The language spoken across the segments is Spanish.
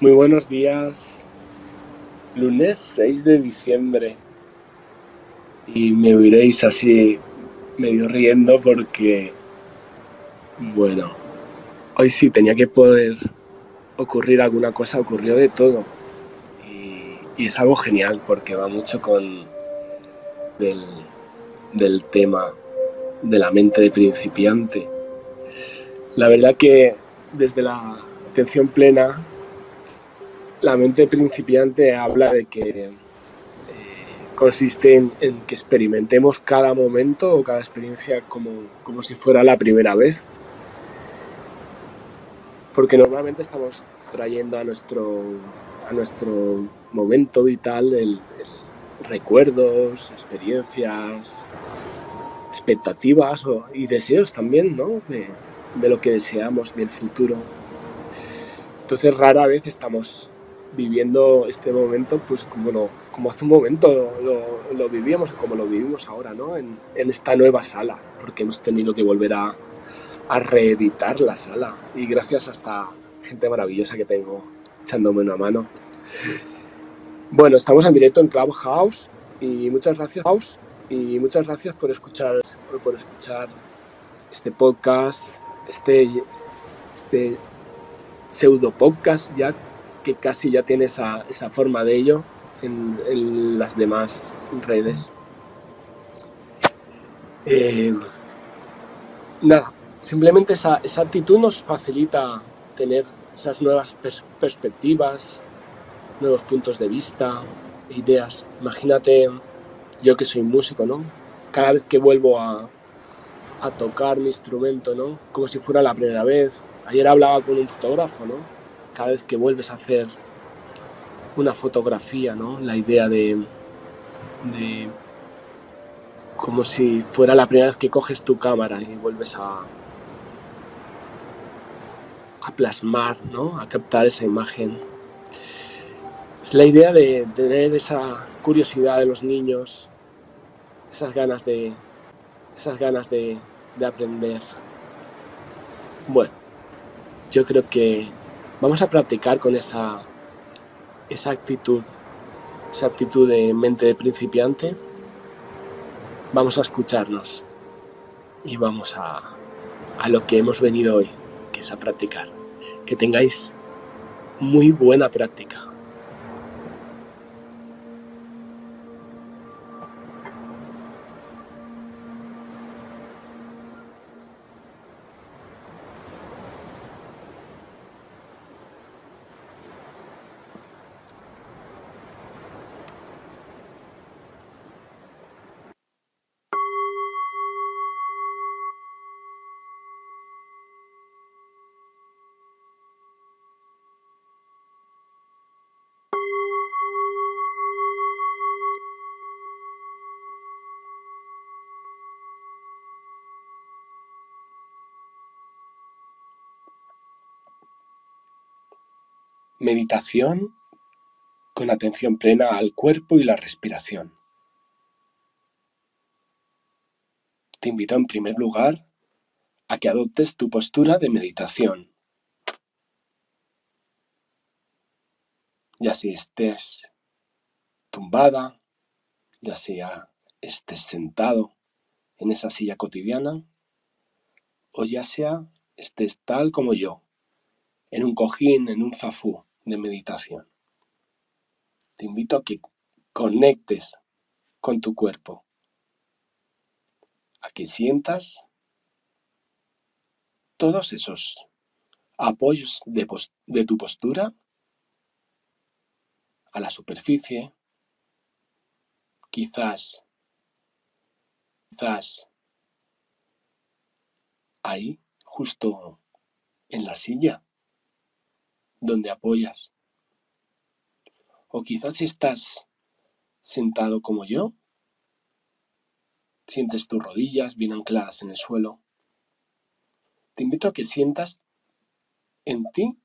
Muy buenos días. Lunes 6 de diciembre. Y me oiréis así medio riendo porque, bueno, hoy sí tenía que poder ocurrir alguna cosa, ocurrió de todo. Y, es algo genial porque va mucho con del, del tema de la mente de principiante. La verdad que desde la atención plena la mente principiante habla de que eh, consiste en, que experimentemos cada momento o cada experiencia como, como si fuera la primera vez. Porque normalmente estamos trayendo a nuestro, a nuestro momento vital recuerdos, experiencias, expectativas y deseos también, ¿no? De, de, lo que deseamos del futuro. Entonces rara vez estamos viviendo este momento pues como, como hace un momento lo, lo, vivíamos, como lo vivimos ahora, ¿no? En, en, esta nueva sala, porque hemos tenido que volver a, a reeditar la sala. Y gracias a esta gente maravillosa que tengo echándome una mano. Bueno, estamos en directo en Clubhouse y muchas gracias House y muchas gracias por escuchar por escuchar este podcast, este este pseudo podcast ya que casi ya tiene esa, esa forma de ello en, las demás redes. Eh, nada, simplemente esa, esa, actitud nos facilita tener esas nuevas perspectivas, nuevos puntos de vista, ideas. Imagínate, yo que soy músico, ¿no? Cada vez que vuelvo a, a tocar mi instrumento, ¿no? Como si fuera la primera vez. Ayer hablaba con un fotógrafo, ¿no? Cada vez que vuelves a hacer una fotografía, ¿no? La idea de, como si fuera la primera vez que coges tu cámara y vuelves a, a plasmar, ¿no? A captar esa imagen. Es la idea de tener esa curiosidad de los niños, esas ganas de, esas ganas de, de aprender. Bueno, yo creo que Vamos a practicar con esa, esa actitud, esa actitud de mente de principiante. Vamos a escucharnos y vamos a, a lo que hemos venido hoy, que es a practicar. Que tengáis muy buena práctica. Meditación con atención plena al cuerpo y la respiración. Te invito en primer lugar a que adoptes tu postura de meditación. Ya si estés tumbada, ya sea estés sentado en esa silla cotidiana, o ya sea estés tal como yo, en un cojín, en un zafú de meditación. Te invito a que conectes con tu cuerpo, a que sientas todos esos apoyos de, de tu postura a la superficie, quizás, quizás ahí, justo en la silla donde apoyas. O quizás estás sentado como yo, sientes tus rodillas bien ancladas en el suelo. Te invito a que sientas en ti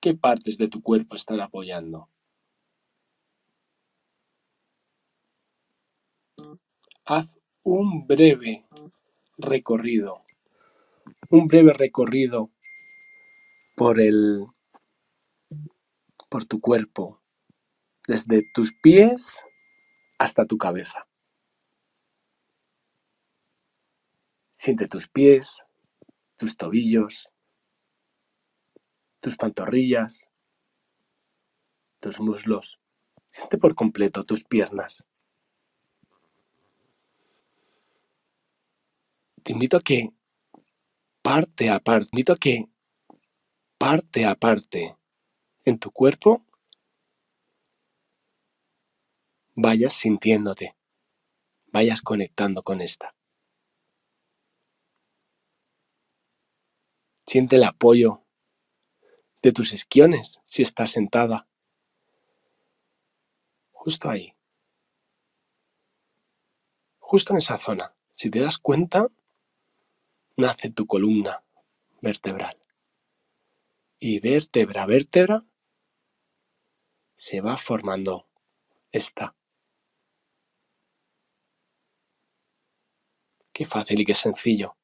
qué partes de tu cuerpo están apoyando. Haz un breve recorrido, un breve recorrido por el por tu cuerpo, desde tus pies hasta tu cabeza. Siente tus pies, tus tobillos, tus pantorrillas, tus muslos. Siente por completo tus piernas. Te invito a que parte a parte, te invito a que parte a parte en tu cuerpo vayas sintiéndote, vayas conectando con esta. Siente el apoyo de tus isquiones si estás sentada. Justo ahí. Justo en esa zona. Si te das cuenta, nace tu columna vertebral. Y vértebra a vértebra se va formando esta. Qué fácil y qué sencillo.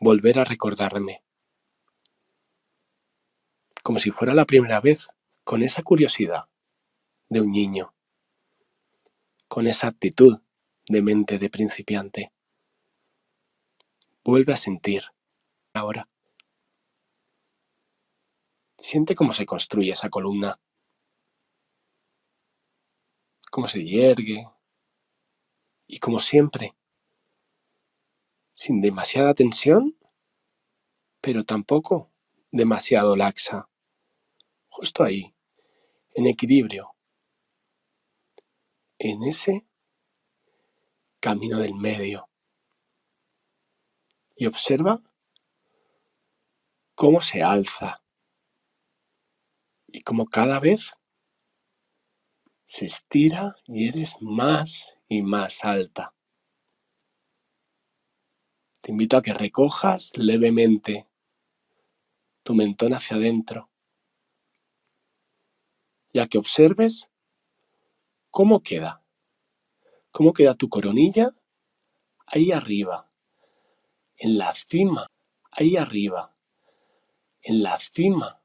Volver a recordarme. Como si fuera la primera vez, con esa curiosidad de un niño, con esa actitud de mente de principiante. Vuelve a sentir ahora. Siente cómo se construye esa columna cómo se yergue y como siempre, sin demasiada tensión, pero tampoco demasiado laxa, justo ahí, en equilibrio, en ese camino del medio. Y observa cómo se alza y cómo cada vez se estira y eres más y más alta. Te invito a que recojas levemente tu mentón hacia adentro y a que observes cómo queda, cómo queda tu coronilla ahí arriba, en la cima, ahí arriba, en la cima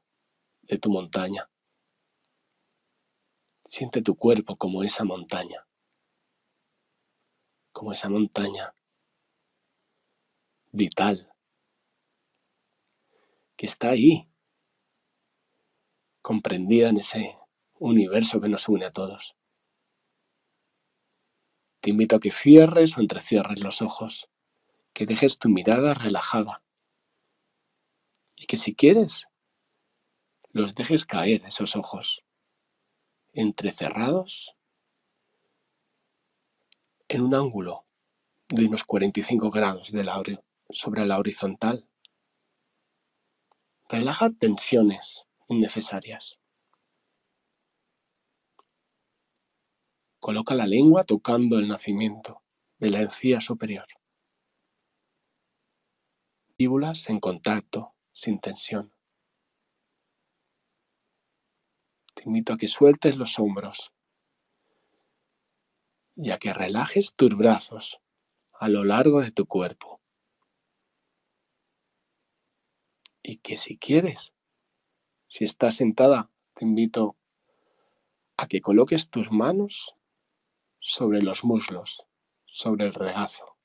de tu montaña. Siente tu cuerpo como esa montaña, como esa montaña vital que está ahí, comprendida en ese universo que nos une a todos. Te invito a que cierres o entrecierres los ojos, que dejes tu mirada relajada y que si quieres, los dejes caer esos ojos entrecerrados en un ángulo de unos 45 grados de la, sobre la horizontal. Relaja tensiones innecesarias. Coloca la lengua tocando el nacimiento de la encía superior. Víbulas en contacto, sin tensión. Te invito a que sueltes los hombros y a que relajes tus brazos a lo largo de tu cuerpo. Y que si quieres, si estás sentada, te invito a que coloques tus manos sobre los muslos, sobre el regazo.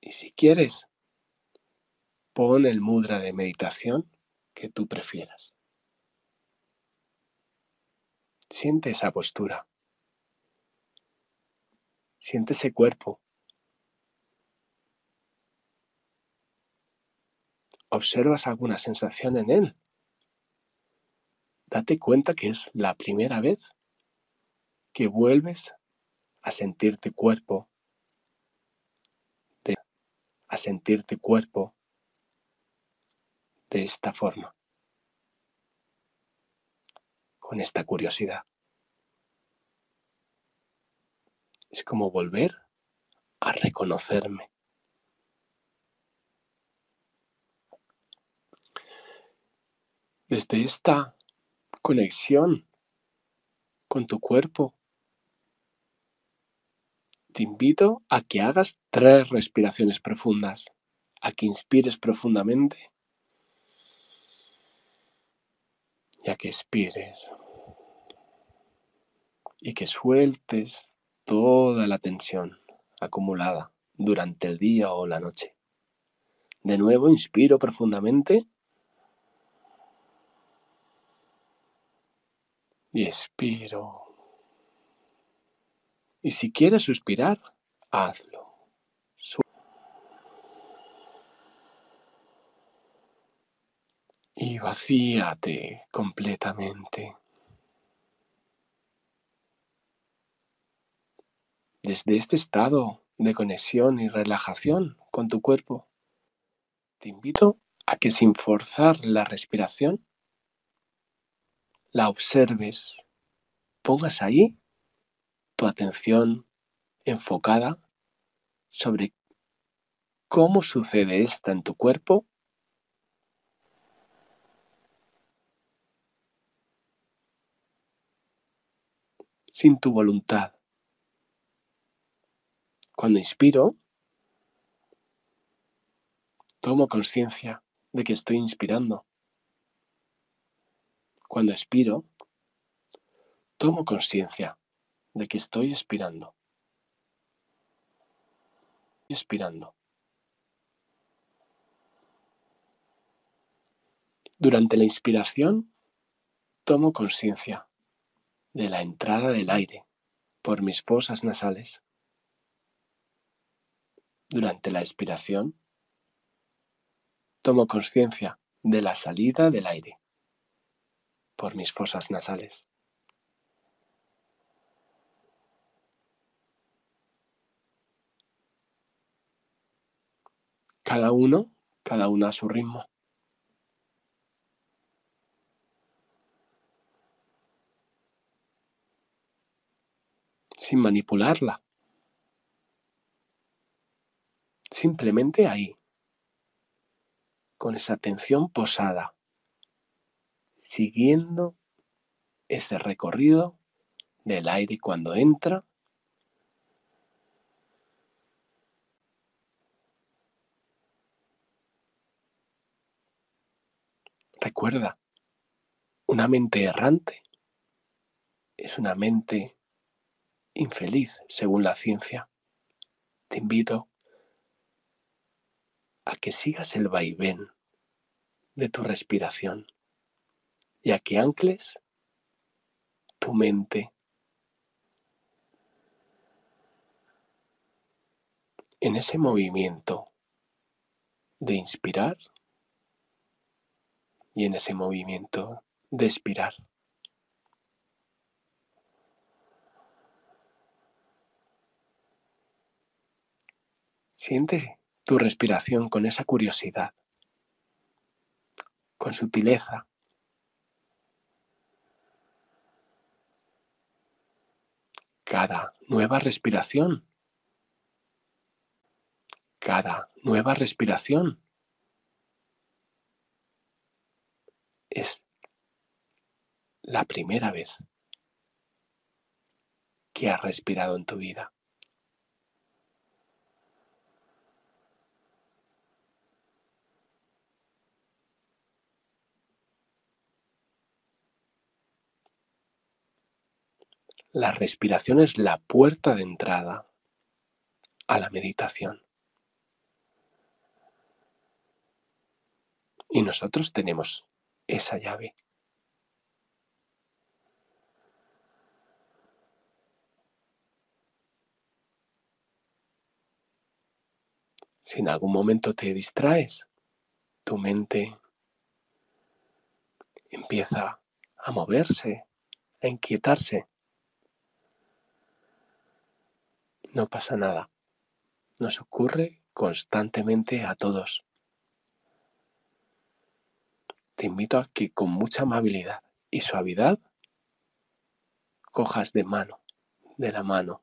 Y si quieres, pon el mudra de meditación que tú prefieras. Siente esa postura. Siente ese cuerpo. ¿Observas alguna sensación en él? Date cuenta que es la primera vez que vuelves a sentirte cuerpo a sentir tu cuerpo de esta forma, con esta curiosidad. Es como volver a reconocerme. Desde esta conexión con tu cuerpo, te invito a que hagas tres respiraciones profundas, a que inspires profundamente y a que expires y que sueltes toda la tensión acumulada durante el día o la noche. De nuevo, inspiro profundamente y expiro. Y si quieres suspirar, hazlo. Y vacíate completamente. Desde este estado de conexión y relajación con tu cuerpo, te invito a que sin forzar la respiración, la observes, pongas ahí tu atención enfocada sobre cómo sucede esta en tu cuerpo sin tu voluntad. Cuando inspiro, tomo conciencia de que estoy inspirando. Cuando expiro, tomo conciencia de que estoy expirando. Expirando. Durante la inspiración, tomo conciencia de la entrada del aire por mis fosas nasales. Durante la expiración, tomo conciencia de la salida del aire por mis fosas nasales. Cada uno, cada uno a su ritmo. Sin manipularla. Simplemente ahí, con esa atención posada, siguiendo ese recorrido del aire cuando entra Recuerda, una mente errante es una mente infeliz según la ciencia. Te invito a que sigas el vaivén de tu respiración y a que ancles tu mente en ese movimiento de inspirar y en ese movimiento de expirar. Siente tu respiración con esa curiosidad, con sutileza. Cada nueva respiración, cada nueva respiración es la primera vez que has respirado en tu vida. La respiración es la puerta de entrada a la meditación. Y nosotros tenemos esa llave. Si en algún momento te distraes, tu mente empieza a moverse, a inquietarse. No pasa nada. Nos ocurre constantemente a todos. Te invito a que con mucha amabilidad y suavidad cojas de mano, de la mano,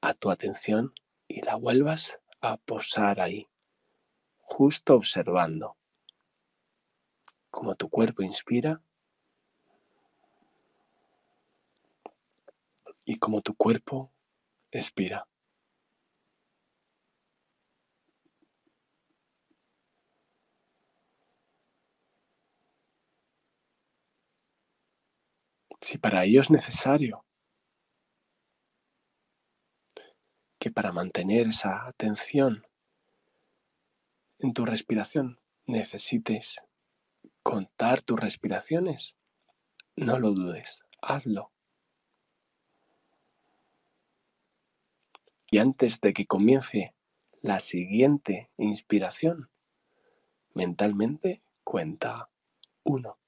a tu atención y la vuelvas a posar ahí, justo observando cómo tu cuerpo inspira y cómo tu cuerpo expira. Si para ello es necesario que para mantener esa atención en tu respiración necesites contar tus respiraciones, no lo dudes, hazlo. Y antes de que comience la siguiente inspiración, mentalmente cuenta uno.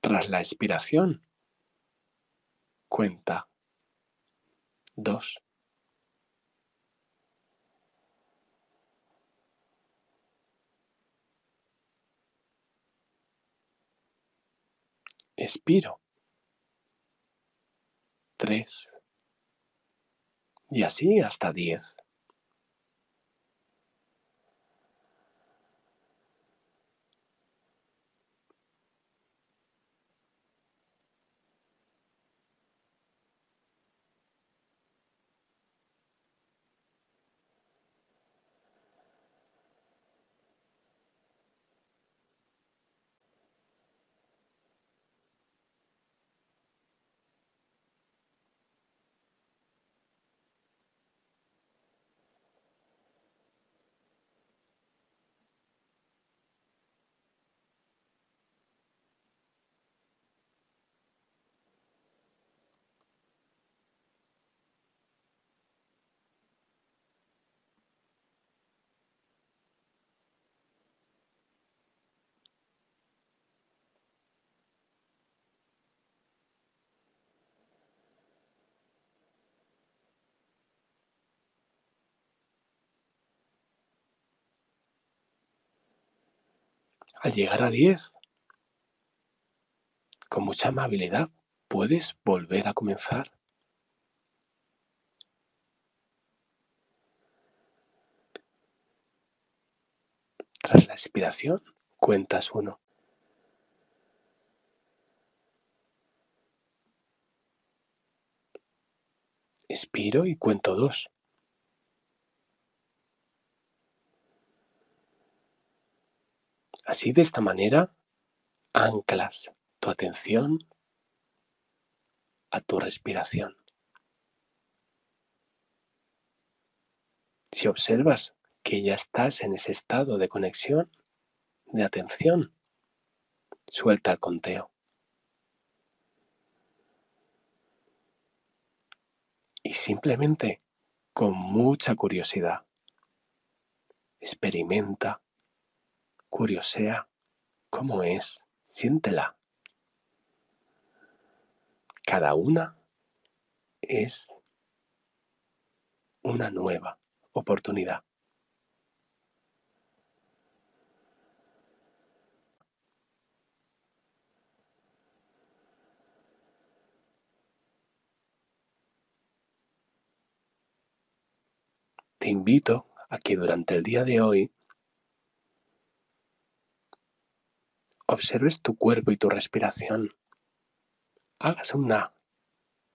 Tras la expiración, cuenta dos. Expiro. Tres. Y así hasta diez. Al llegar a 10, con mucha amabilidad, puedes volver a comenzar. Tras la expiración, cuentas uno. Expiro y cuento dos. Así de esta manera anclas tu atención a tu respiración. Si observas que ya estás en ese estado de conexión, de atención, suelta el conteo. Y simplemente, con mucha curiosidad, experimenta Curiosea cómo es, siéntela. Cada una es una nueva oportunidad. Te invito a que durante el día de hoy observes tu cuerpo y tu respiración. Hagas una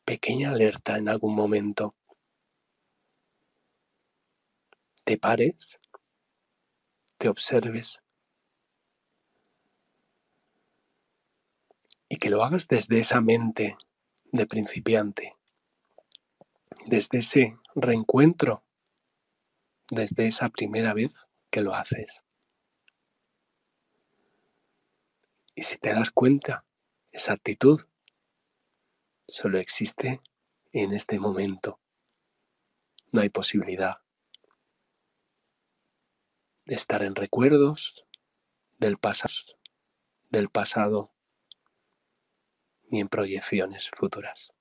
pequeña alerta en algún momento. Te pares, te observes y que lo hagas desde esa mente de principiante, desde ese reencuentro, desde esa primera vez que lo haces. Y si te das cuenta, esa actitud solo existe en este momento. No hay posibilidad de estar en recuerdos del pasado, del pasado ni en proyecciones futuras.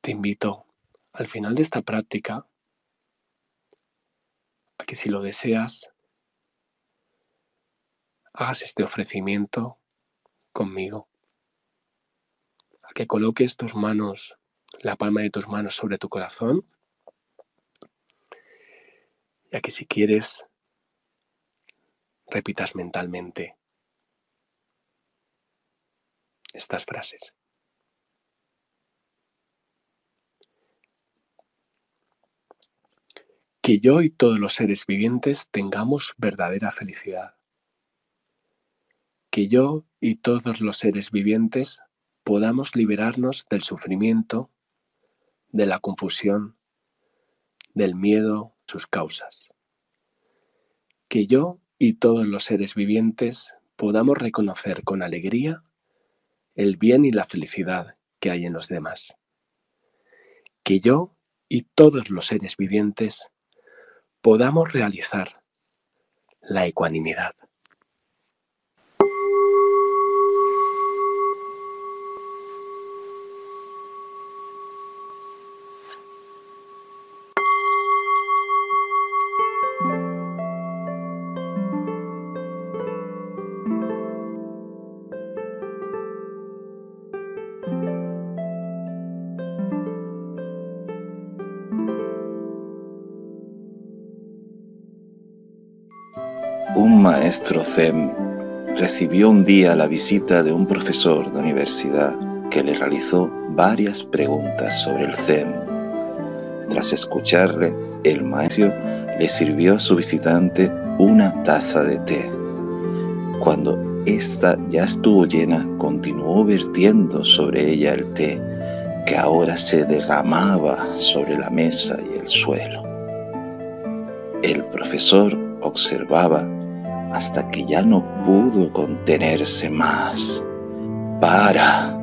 Te invito al final de esta práctica a que si lo deseas, hagas este ofrecimiento conmigo, a que coloques tus manos, la palma de tus manos sobre tu corazón, y a que si quieres repitas mentalmente estas frases. Que yo y todos los seres vivientes tengamos verdadera felicidad. Que yo y todos los seres vivientes podamos liberarnos del sufrimiento, de la confusión, del miedo, sus causas. Que yo y todos los seres vivientes podamos reconocer con alegría el bien y la felicidad que hay en los demás. Que yo y todos los seres vivientes podamos realizar la ecuanimidad. Maestro Zen recibió un día la visita de un profesor de universidad que le realizó varias preguntas sobre el Zen. Tras escucharle, el maestro le sirvió a su visitante una taza de té. Cuando ésta ya estuvo llena, continuó vertiendo sobre ella el té, que ahora se derramaba sobre la mesa y el suelo. El profesor observaba hasta que ya no pudo contenerse más. Para,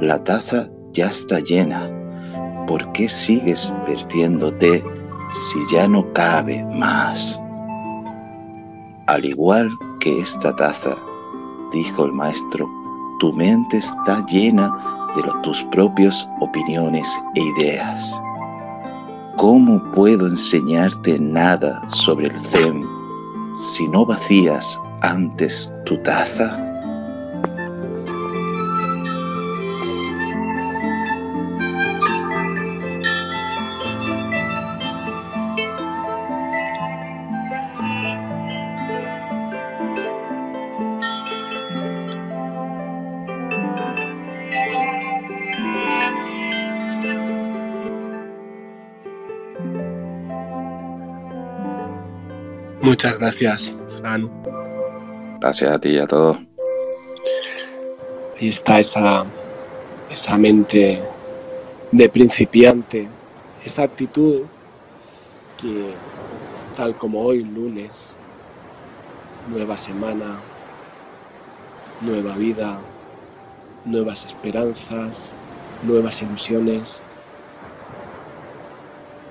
la taza ya está llena. ¿Por qué sigues vertiéndote si ya no cabe más? Al igual que esta taza, dijo el maestro, tu mente está llena de tus propias opiniones e ideas. ¿Cómo puedo enseñarte nada sobre el Zen si no vacías antes tu taza? Muchas gracias, Fran. Gracias a ti y a todos. Ahí está esa, esa mente de principiante, esa actitud que, tal como hoy, lunes, nueva semana, nueva vida, nuevas esperanzas, nuevas ilusiones,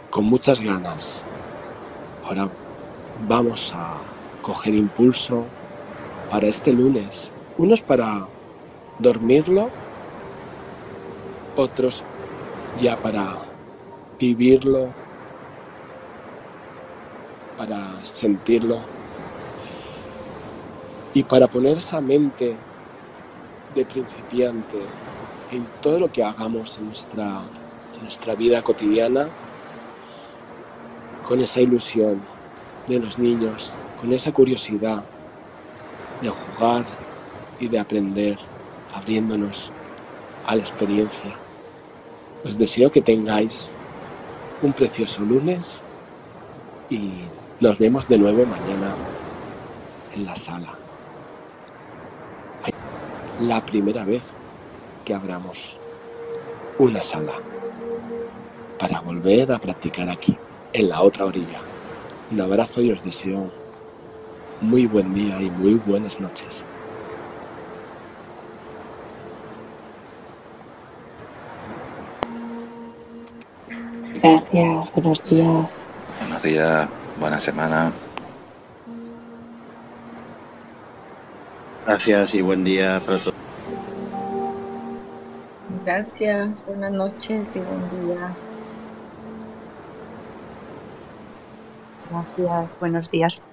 con muchas ganas. Ahora vamos a coger impulso para este lunes. Unos para dormirlo, otros ya para vivirlo, para sentirlo y para poner esa mente de principiante en todo lo que hagamos en nuestra, en nuestra vida cotidiana con esa ilusión de los niños, con esa curiosidad de jugar y de aprender, abriéndonos a la experiencia. Os deseo que tengáis un precioso lunes y nos vemos de nuevo mañana en la sala. La primera vez que abramos una sala para volver a practicar aquí, en la otra orilla. Un abrazo y os deseo muy buen día y muy buenas noches. Gracias, buenos días. Buenos días, buena semana. Gracias y buen día para todos. Gracias, buenas noches y buen día. Gracias, buenos días.